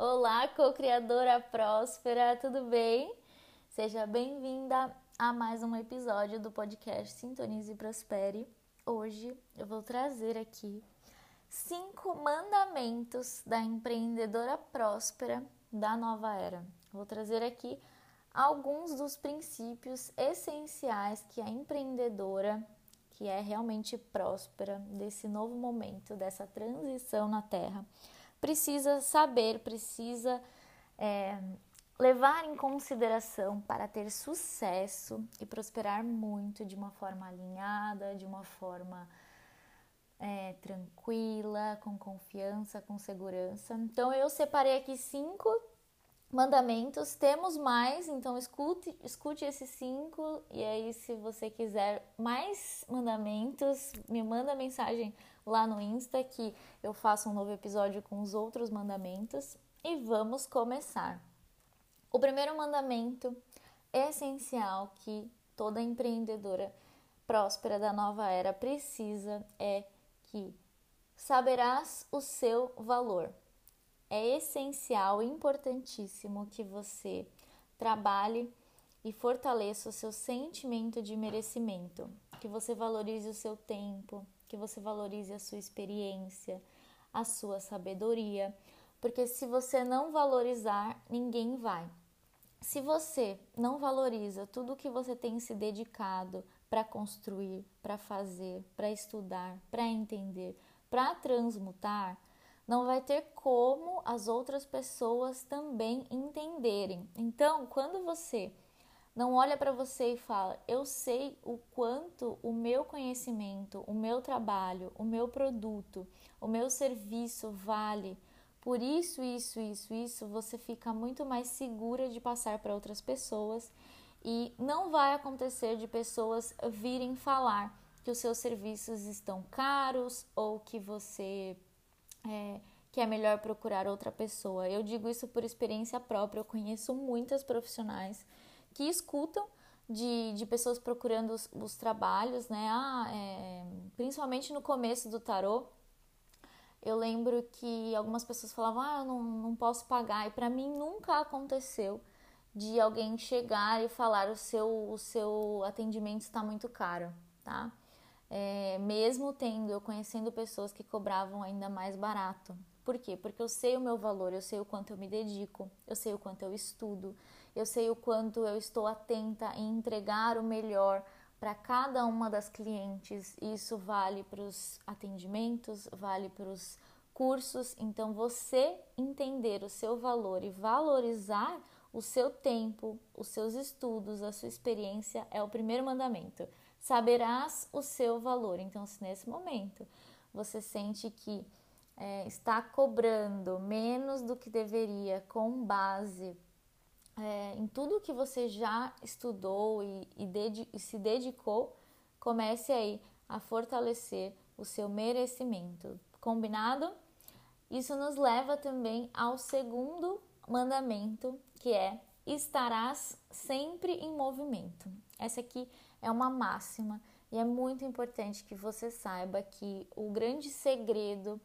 Olá, co-criadora próspera, tudo bem? Seja bem-vinda a mais um episódio do podcast Sintonize e Prospere. Hoje eu vou trazer aqui cinco mandamentos da empreendedora próspera da nova era. Vou trazer aqui alguns dos princípios essenciais que a empreendedora, que é realmente próspera, desse novo momento, dessa transição na Terra, precisa saber, precisa é, levar em consideração para ter sucesso e prosperar muito de uma forma alinhada, de uma forma é, tranquila, com confiança, com segurança. Então eu separei aqui cinco mandamentos, temos mais, então escute, escute esses cinco e aí se você quiser mais mandamentos, me manda mensagem lá no Insta que eu faço um novo episódio com os outros mandamentos e vamos começar. O primeiro mandamento essencial que toda empreendedora próspera da nova era precisa é que saberás o seu valor. É essencial, importantíssimo que você trabalhe e fortaleça o seu sentimento de merecimento, que você valorize o seu tempo, que você valorize a sua experiência, a sua sabedoria, porque se você não valorizar, ninguém vai. Se você não valoriza tudo que você tem se dedicado para construir, para fazer, para estudar, para entender, para transmutar, não vai ter como as outras pessoas também entenderem. Então, quando você não olha para você e fala: Eu sei o quanto o meu conhecimento, o meu trabalho, o meu produto, o meu serviço vale. Por isso, isso, isso, isso, você fica muito mais segura de passar para outras pessoas e não vai acontecer de pessoas virem falar que os seus serviços estão caros ou que você é, que é melhor procurar outra pessoa. Eu digo isso por experiência própria. Eu conheço muitas profissionais que escutam de, de pessoas procurando os, os trabalhos, né? Ah, é, principalmente no começo do tarô, eu lembro que algumas pessoas falavam, ah, eu não, não posso pagar. E para mim nunca aconteceu de alguém chegar e falar o seu, o seu atendimento está muito caro, tá? É, mesmo tendo, eu conhecendo pessoas que cobravam ainda mais barato. Por quê? Porque eu sei o meu valor, eu sei o quanto eu me dedico, eu sei o quanto eu estudo, eu sei o quanto eu estou atenta em entregar o melhor para cada uma das clientes. Isso vale para os atendimentos, vale para os cursos. Então, você entender o seu valor e valorizar o seu tempo, os seus estudos, a sua experiência é o primeiro mandamento. Saberás o seu valor. Então, se nesse momento você sente que é, está cobrando menos do que deveria com base é, em tudo que você já estudou e, e, e se dedicou, comece aí a fortalecer o seu merecimento. Combinado? Isso nos leva também ao segundo mandamento, que é estarás sempre em movimento. Essa aqui é uma máxima e é muito importante que você saiba que o grande segredo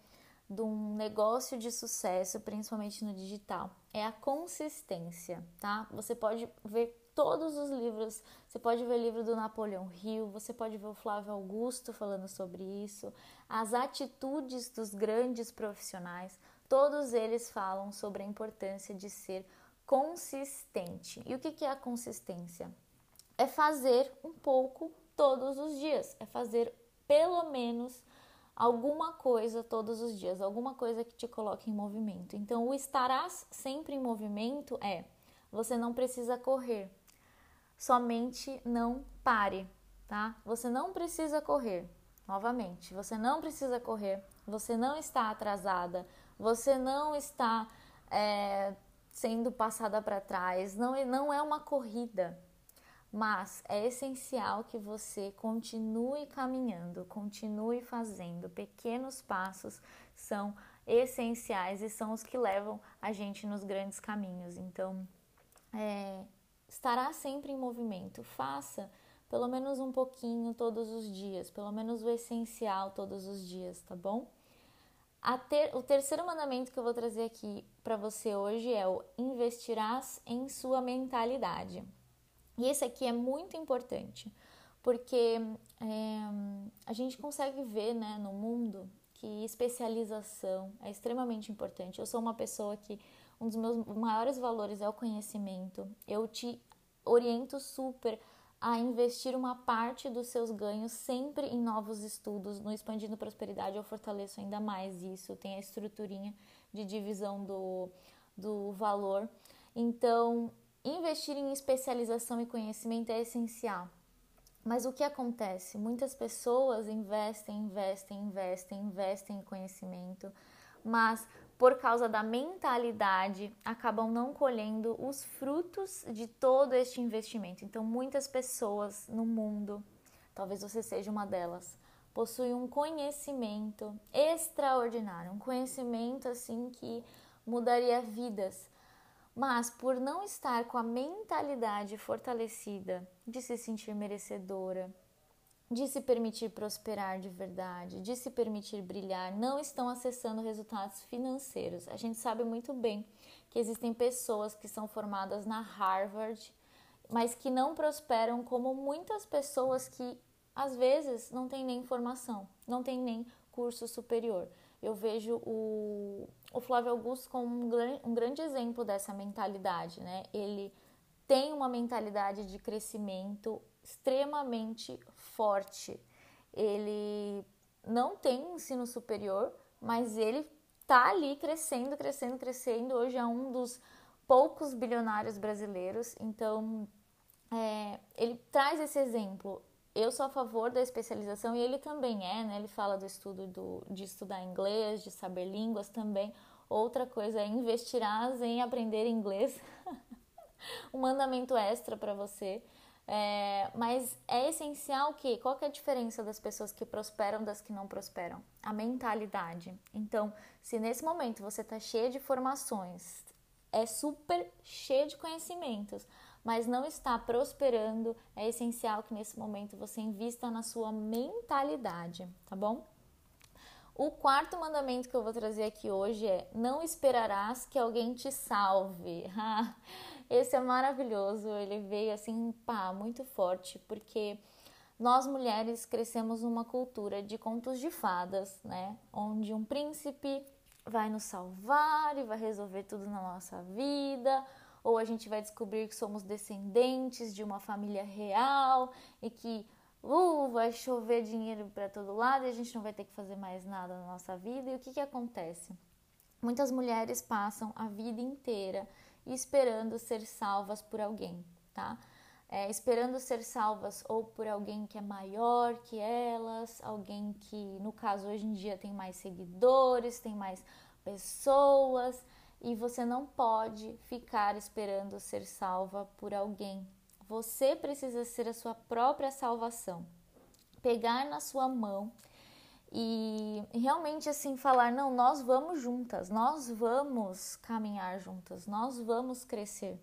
de um negócio de sucesso, principalmente no digital, é a consistência, tá? Você pode ver todos os livros, você pode ver o livro do Napoleão Hill, você pode ver o Flávio Augusto falando sobre isso, as atitudes dos grandes profissionais, todos eles falam sobre a importância de ser consistente. E o que é a consistência? É fazer um pouco todos os dias, é fazer pelo menos alguma coisa todos os dias, alguma coisa que te coloque em movimento. Então, o estarás sempre em movimento é você não precisa correr, somente não pare, tá? Você não precisa correr. Novamente, você não precisa correr, você não está atrasada, você não está é, sendo passada para trás, não, não é uma corrida, mas é essencial que você continue caminhando, continue fazendo. Pequenos passos são essenciais e são os que levam a gente nos grandes caminhos. Então, é, estará sempre em movimento. Faça pelo menos um pouquinho todos os dias, pelo menos o essencial todos os dias, tá bom? Ter, o terceiro mandamento que eu vou trazer aqui para você hoje é o investirás em sua mentalidade. E esse aqui é muito importante, porque é, a gente consegue ver né, no mundo que especialização é extremamente importante. Eu sou uma pessoa que um dos meus maiores valores é o conhecimento. Eu te oriento super a investir uma parte dos seus ganhos sempre em novos estudos. No Expandindo Prosperidade eu fortaleço ainda mais isso, tem a estruturinha de divisão do, do valor. Então, investir em especialização e conhecimento é essencial. Mas o que acontece? Muitas pessoas investem, investem, investem, investem em conhecimento, mas por causa da mentalidade, acabam não colhendo os frutos de todo este investimento. Então, muitas pessoas no mundo, talvez você seja uma delas, possuem um conhecimento extraordinário, um conhecimento assim que mudaria vidas. Mas por não estar com a mentalidade fortalecida de se sentir merecedora, de se permitir prosperar de verdade, de se permitir brilhar, não estão acessando resultados financeiros. A gente sabe muito bem que existem pessoas que são formadas na Harvard, mas que não prosperam como muitas pessoas que às vezes não têm nem formação, não têm nem curso superior. Eu vejo o, o Flávio Augusto como um, um grande exemplo dessa mentalidade, né? Ele tem uma mentalidade de crescimento extremamente forte. Ele não tem ensino superior, mas ele tá ali crescendo, crescendo, crescendo. Hoje é um dos poucos bilionários brasileiros. Então, é, ele traz esse exemplo. Eu sou a favor da especialização e ele também é, né? Ele fala do estudo do, de estudar inglês, de saber línguas também. Outra coisa é investirás em aprender inglês. um mandamento extra para você. É, mas é essencial que qual que é a diferença das pessoas que prosperam das que não prosperam? A mentalidade. Então, se nesse momento você está cheio de formações, é super cheio de conhecimentos, mas não está prosperando, é essencial que nesse momento você invista na sua mentalidade, tá bom? O quarto mandamento que eu vou trazer aqui hoje é: não esperarás que alguém te salve. Esse é maravilhoso, ele veio assim, pá, muito forte, porque nós mulheres crescemos numa cultura de contos de fadas, né? Onde um príncipe vai nos salvar e vai resolver tudo na nossa vida, ou a gente vai descobrir que somos descendentes de uma família real e que uh, vai chover dinheiro para todo lado e a gente não vai ter que fazer mais nada na nossa vida. E o que, que acontece? Muitas mulheres passam a vida inteira esperando ser salvas por alguém, tá? É, esperando ser salvas ou por alguém que é maior que elas, alguém que, no caso, hoje em dia tem mais seguidores, tem mais pessoas, e você não pode ficar esperando ser salva por alguém. Você precisa ser a sua própria salvação. Pegar na sua mão e realmente assim falar não nós vamos juntas nós vamos caminhar juntas nós vamos crescer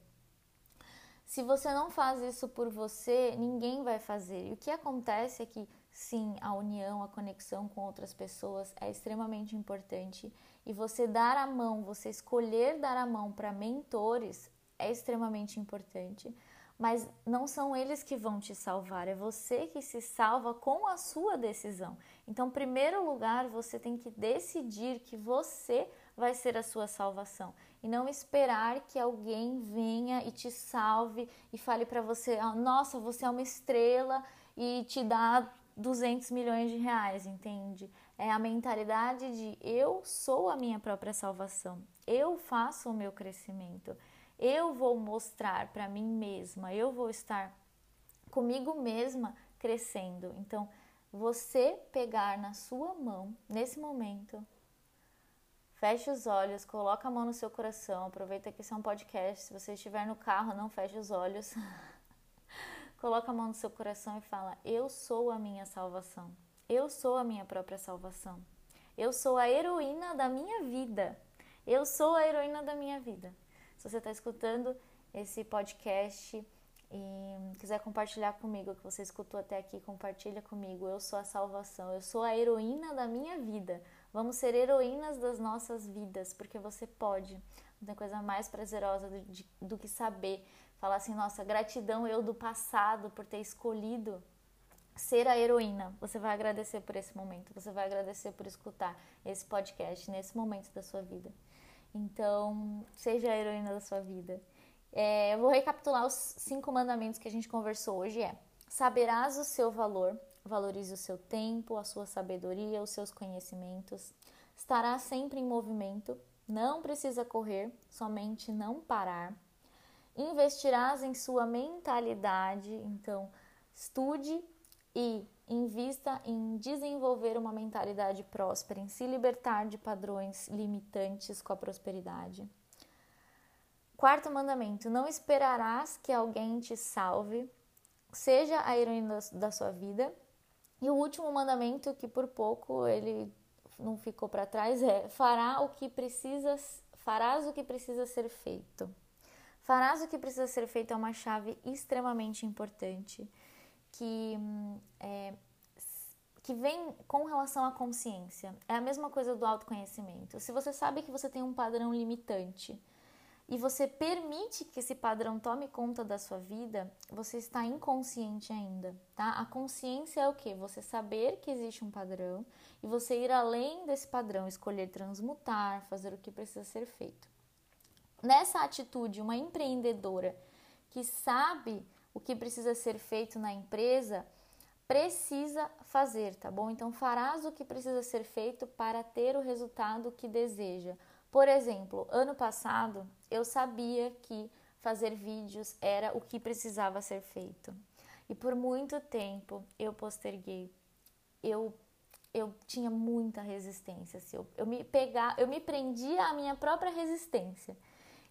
se você não faz isso por você ninguém vai fazer e o que acontece é que sim a união a conexão com outras pessoas é extremamente importante e você dar a mão você escolher dar a mão para mentores é extremamente importante mas não são eles que vão te salvar, é você que se salva com a sua decisão. Então, em primeiro lugar, você tem que decidir que você vai ser a sua salvação e não esperar que alguém venha e te salve e fale para você: oh, "Nossa, você é uma estrela" e te dá 200 milhões de reais, entende? É a mentalidade de eu sou a minha própria salvação. Eu faço o meu crescimento eu vou mostrar para mim mesma, eu vou estar comigo mesma crescendo. Então, você pegar na sua mão, nesse momento, Feche os olhos, coloca a mão no seu coração. Aproveita que esse é um podcast. Se você estiver no carro, não feche os olhos. coloca a mão no seu coração e fala: Eu sou a minha salvação. Eu sou a minha própria salvação. Eu sou a heroína da minha vida. Eu sou a heroína da minha vida. Se você está escutando esse podcast e quiser compartilhar comigo o que você escutou até aqui, compartilha comigo. Eu sou a salvação. Eu sou a heroína da minha vida. Vamos ser heroínas das nossas vidas, porque você pode. Não tem coisa mais prazerosa do, de, do que saber. Falar assim, nossa, gratidão eu do passado por ter escolhido ser a heroína. Você vai agradecer por esse momento, você vai agradecer por escutar esse podcast nesse momento da sua vida. Então, seja a heroína da sua vida. É, eu vou recapitular os cinco mandamentos que a gente conversou hoje. É: saberás o seu valor, valorize o seu tempo, a sua sabedoria, os seus conhecimentos. Estará sempre em movimento, não precisa correr, somente não parar. Investirás em sua mentalidade, então estude e invista em desenvolver uma mentalidade próspera, em se libertar de padrões limitantes com a prosperidade. Quarto mandamento: não esperarás que alguém te salve, seja a heroína da sua vida e o último mandamento, que por pouco ele não ficou para trás, é: fará o que precisa, farás o que precisa ser feito. Farás o que precisa ser feito é uma chave extremamente importante que é, que vem com relação à consciência. É a mesma coisa do autoconhecimento. Se você sabe que você tem um padrão limitante, e você permite que esse padrão tome conta da sua vida, você está inconsciente ainda, tá? A consciência é o que? Você saber que existe um padrão e você ir além desse padrão, escolher transmutar, fazer o que precisa ser feito. Nessa atitude, uma empreendedora que sabe o que precisa ser feito na empresa, precisa fazer, tá bom? Então farás o que precisa ser feito para ter o resultado que deseja. Por exemplo, ano passado eu sabia que fazer vídeos era o que precisava ser feito. E por muito tempo eu posterguei. Eu eu tinha muita resistência, assim, eu, eu me pegar, eu me prendia à minha própria resistência.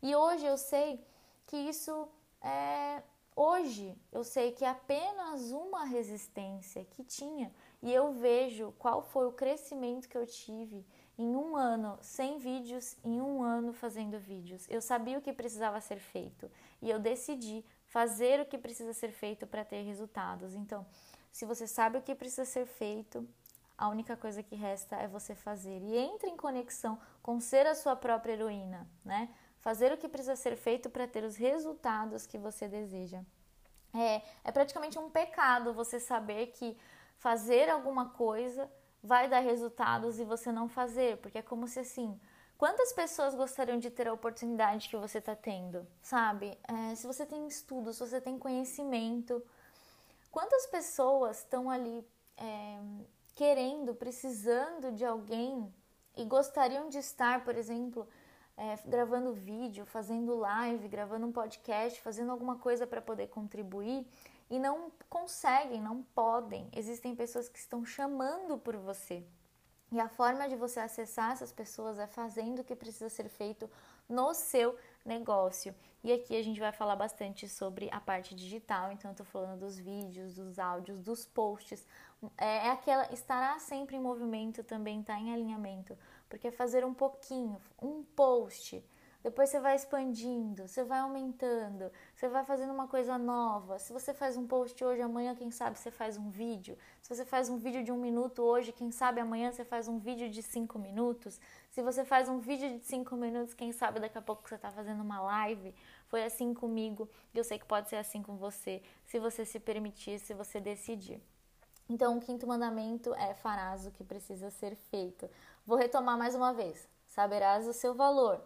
E hoje eu sei que isso é hoje eu sei que é apenas uma resistência que tinha e eu vejo qual foi o crescimento que eu tive em um ano sem vídeos, em um ano fazendo vídeos. Eu sabia o que precisava ser feito e eu decidi fazer o que precisa ser feito para ter resultados. Então, se você sabe o que precisa ser feito, a única coisa que resta é você fazer e entre em conexão com ser a sua própria heroína, né? Fazer o que precisa ser feito para ter os resultados que você deseja. É, é praticamente um pecado você saber que fazer alguma coisa vai dar resultados e você não fazer, porque é como se assim, quantas pessoas gostariam de ter a oportunidade que você está tendo, sabe? É, se você tem estudo, se você tem conhecimento, quantas pessoas estão ali é, querendo, precisando de alguém e gostariam de estar, por exemplo, é, gravando vídeo, fazendo live, gravando um podcast, fazendo alguma coisa para poder contribuir e não conseguem, não podem. Existem pessoas que estão chamando por você. E a forma de você acessar essas pessoas é fazendo o que precisa ser feito no seu negócio. E aqui a gente vai falar bastante sobre a parte digital, então eu tô falando dos vídeos, dos áudios, dos posts. É, é aquela estará sempre em movimento também, tá em alinhamento, porque fazer um pouquinho, um post, depois você vai expandindo, você vai aumentando, você vai fazendo uma coisa nova. Se você faz um post hoje, amanhã, quem sabe você faz um vídeo. Se você faz um vídeo de um minuto hoje, quem sabe amanhã você faz um vídeo de cinco minutos. Se você faz um vídeo de cinco minutos, quem sabe daqui a pouco você está fazendo uma live. Foi assim comigo e eu sei que pode ser assim com você, se você se permitir, se você decidir. Então, o quinto mandamento é: farás o que precisa ser feito. Vou retomar mais uma vez: saberás o seu valor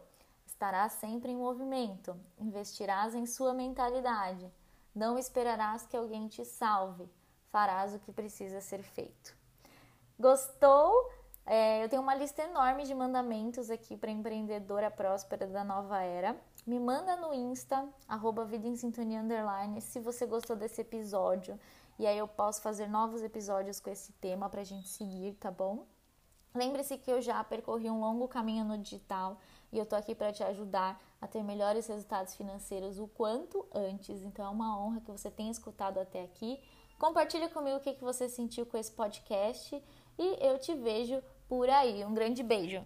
Estarás sempre em movimento, investirás em sua mentalidade, não esperarás que alguém te salve, farás o que precisa ser feito. Gostou? É, eu tenho uma lista enorme de mandamentos aqui para empreendedora próspera da nova era. Me manda no Insta, arroba Vida em Sintonia Underline, se você gostou desse episódio. E aí eu posso fazer novos episódios com esse tema para a gente seguir, tá bom? Lembre-se que eu já percorri um longo caminho no digital e eu tô aqui para te ajudar a ter melhores resultados financeiros o quanto antes. Então é uma honra que você tenha escutado até aqui. Compartilha comigo o que, que você sentiu com esse podcast e eu te vejo por aí. Um grande beijo!